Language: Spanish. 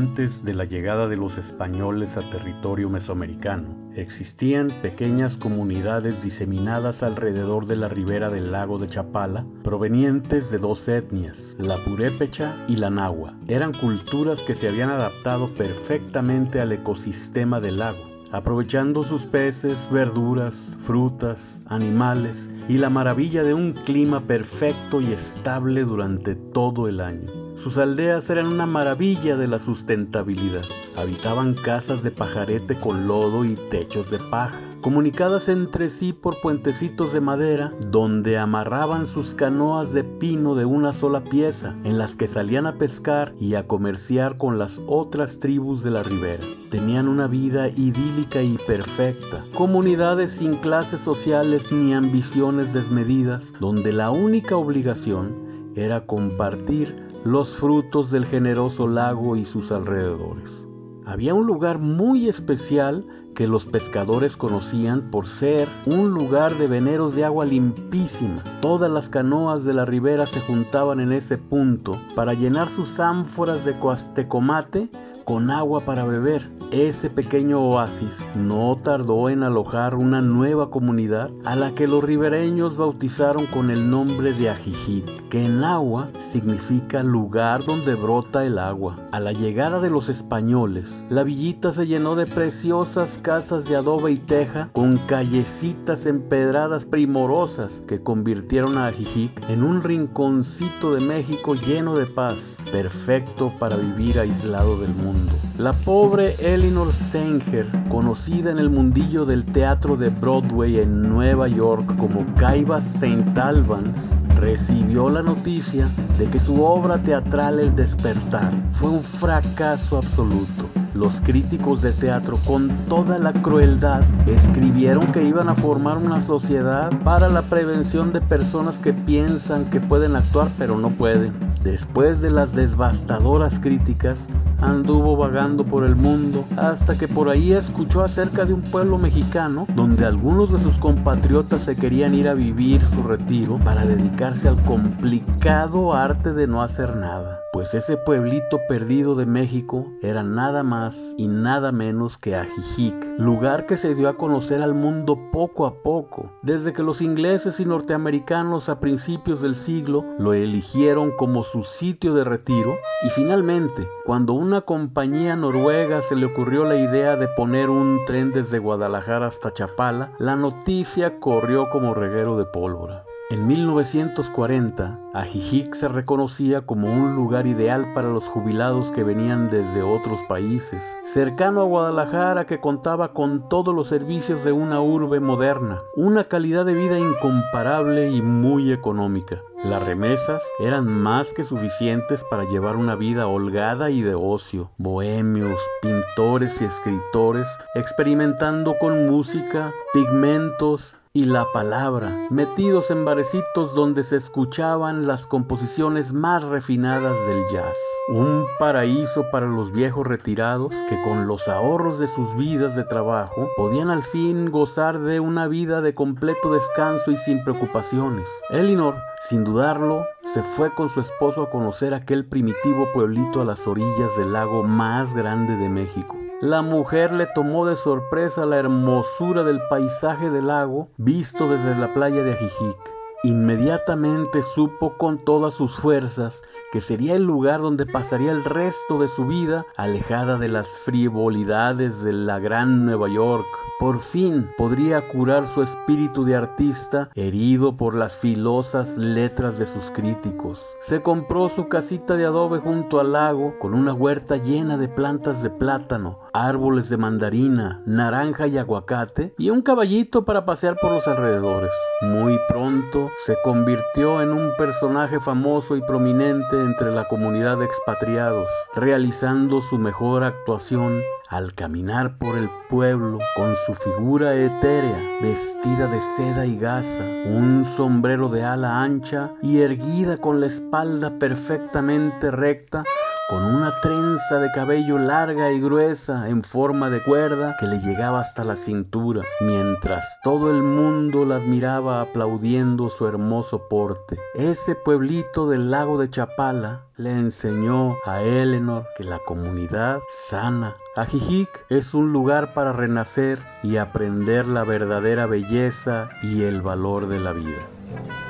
Antes de la llegada de los españoles a territorio mesoamericano, existían pequeñas comunidades diseminadas alrededor de la ribera del lago de Chapala, provenientes de dos etnias, la purépecha y la nahua. Eran culturas que se habían adaptado perfectamente al ecosistema del lago aprovechando sus peces, verduras, frutas, animales y la maravilla de un clima perfecto y estable durante todo el año. Sus aldeas eran una maravilla de la sustentabilidad. Habitaban casas de pajarete con lodo y techos de paja comunicadas entre sí por puentecitos de madera, donde amarraban sus canoas de pino de una sola pieza, en las que salían a pescar y a comerciar con las otras tribus de la ribera. Tenían una vida idílica y perfecta, comunidades sin clases sociales ni ambiciones desmedidas, donde la única obligación era compartir los frutos del generoso lago y sus alrededores. Había un lugar muy especial que los pescadores conocían por ser un lugar de veneros de agua limpísima. Todas las canoas de la ribera se juntaban en ese punto para llenar sus ánforas de coastecomate con agua para beber. Ese pequeño oasis no tardó en alojar una nueva comunidad a la que los ribereños bautizaron con el nombre de Ajijic, que en agua significa lugar donde brota el agua. A la llegada de los españoles, la villita se llenó de preciosas casas de adobe y teja con callecitas empedradas primorosas que convirtieron a Ajijic en un rinconcito de México lleno de paz, perfecto para vivir aislado del mundo. La pobre Eleanor Sanger, conocida en el mundillo del teatro de Broadway en Nueva York como Caiba St. Albans, recibió la noticia de que su obra teatral El despertar fue un fracaso absoluto. Los críticos de teatro con toda la crueldad escribieron que iban a formar una sociedad para la prevención de personas que piensan que pueden actuar pero no pueden. Después de las devastadoras críticas, anduvo vagando por el mundo hasta que por ahí escuchó acerca de un pueblo mexicano donde algunos de sus compatriotas se querían ir a vivir su retiro para dedicarse al complicado arte de no hacer nada pues ese pueblito perdido de México era nada más y nada menos que Ajijic, lugar que se dio a conocer al mundo poco a poco, desde que los ingleses y norteamericanos a principios del siglo lo eligieron como su sitio de retiro y finalmente, cuando una compañía noruega se le ocurrió la idea de poner un tren desde Guadalajara hasta Chapala, la noticia corrió como reguero de pólvora. En 1940, Ajijic se reconocía como un lugar ideal para los jubilados que venían desde otros países, cercano a Guadalajara que contaba con todos los servicios de una urbe moderna, una calidad de vida incomparable y muy económica. Las remesas eran más que suficientes para llevar una vida holgada y de ocio. Bohemios, pintores y escritores experimentando con música, pigmentos, y la palabra, metidos en barecitos donde se escuchaban las composiciones más refinadas del jazz. Un paraíso para los viejos retirados que con los ahorros de sus vidas de trabajo podían al fin gozar de una vida de completo descanso y sin preocupaciones. Elinor, sin dudarlo, se fue con su esposo a conocer aquel primitivo pueblito a las orillas del lago más grande de México. La mujer le tomó de sorpresa la hermosura del paisaje del lago visto desde la playa de Ajijic. Inmediatamente supo con todas sus fuerzas que sería el lugar donde pasaría el resto de su vida alejada de las frivolidades de la gran Nueva York. Por fin podría curar su espíritu de artista herido por las filosas letras de sus críticos. Se compró su casita de adobe junto al lago con una huerta llena de plantas de plátano, árboles de mandarina, naranja y aguacate y un caballito para pasear por los alrededores. Muy pronto se convirtió en un personaje famoso y prominente entre la comunidad de expatriados, realizando su mejor actuación al caminar por el pueblo con su figura etérea, vestida de seda y gasa, un sombrero de ala ancha y erguida con la espalda perfectamente recta, con una trenza de cabello larga y gruesa en forma de cuerda que le llegaba hasta la cintura, mientras todo el mundo la admiraba aplaudiendo su hermoso porte. Ese pueblito del lago de Chapala le enseñó a Eleanor que la comunidad sana. Ajijic es un lugar para renacer y aprender la verdadera belleza y el valor de la vida.